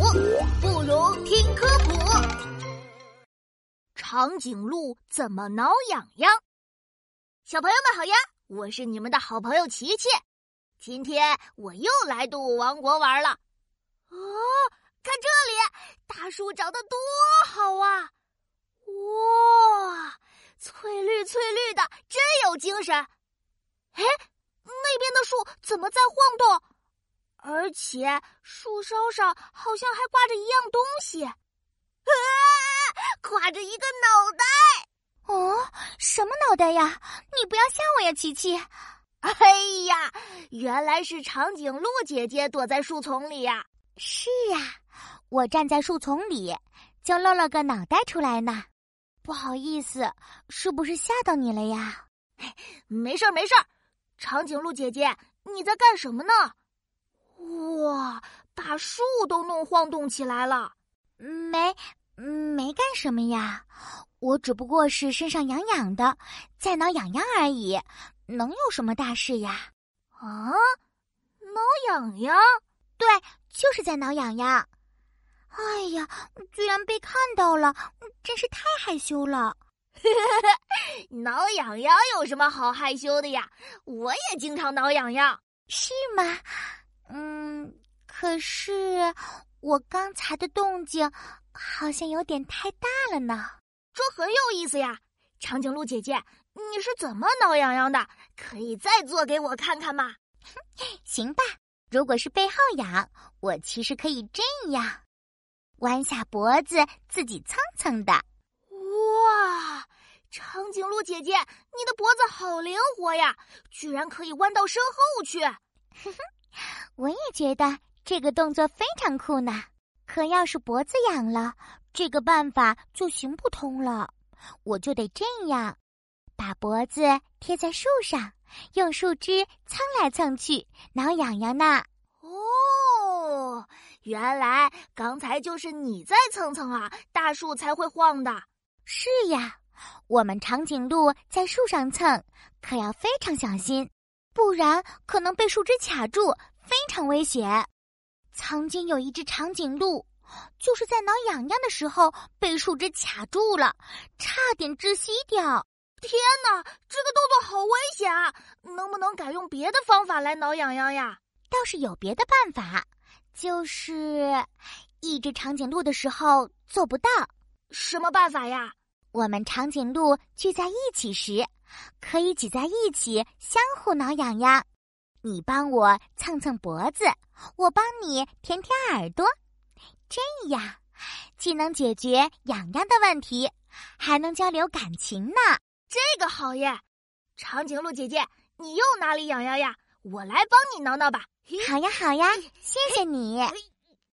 不如听科普。长颈鹿怎么挠痒痒？小朋友们好呀，我是你们的好朋友琪琪。今天我又来动物王国玩了。哦，看这里，大树长得多好啊！哇，翠绿翠绿的，真有精神。哎，那边的树怎么在晃动？而且树梢上好像还挂着一样东西，啊，挂着一个脑袋。哦，什么脑袋呀？你不要吓我呀，琪琪！哎呀，原来是长颈鹿姐姐躲在树丛里呀。是啊，我站在树丛里，就露了个脑袋出来呢。不好意思，是不是吓到你了呀？没事儿，没事儿。长颈鹿姐姐，你在干什么呢？哇，把树都弄晃动起来了。没，没干什么呀。我只不过是身上痒痒的，在挠痒痒而已，能有什么大事呀？啊，挠痒痒？对，就是在挠痒痒。哎呀，居然被看到了，真是太害羞了。挠痒痒有什么好害羞的呀？我也经常挠痒痒，是吗？嗯，可是我刚才的动静好像有点太大了呢。这很有意思呀，长颈鹿姐姐，你是怎么挠痒痒的？可以再做给我看看吗？行吧，如果是背后痒，我其实可以这样，弯下脖子自己蹭蹭的。哇，长颈鹿姐姐，你的脖子好灵活呀，居然可以弯到身后去。我也觉得这个动作非常酷呢。可要是脖子痒了，这个办法就行不通了。我就得这样，把脖子贴在树上，用树枝蹭来蹭去，挠痒痒呢。哦，原来刚才就是你在蹭蹭啊，大树才会晃的。是呀，我们长颈鹿在树上蹭，可要非常小心，不然可能被树枝卡住，非常危险。曾经有一只长颈鹿，就是在挠痒痒的时候被树枝卡住了，差点窒息掉。天哪，这个动作好危险啊！能不能改用别的方法来挠痒痒呀？倒是有别的办法，就是一只长颈鹿的时候做不到。什么办法呀？我们长颈鹿聚在一起时，可以挤在一起，相互挠痒痒。你帮我蹭蹭脖子，我帮你舔舔耳朵，这样既能解决痒痒的问题，还能交流感情呢。这个好耶！长颈鹿姐姐，你又哪里痒痒呀？我来帮你挠挠吧。好呀，好呀，谢谢你。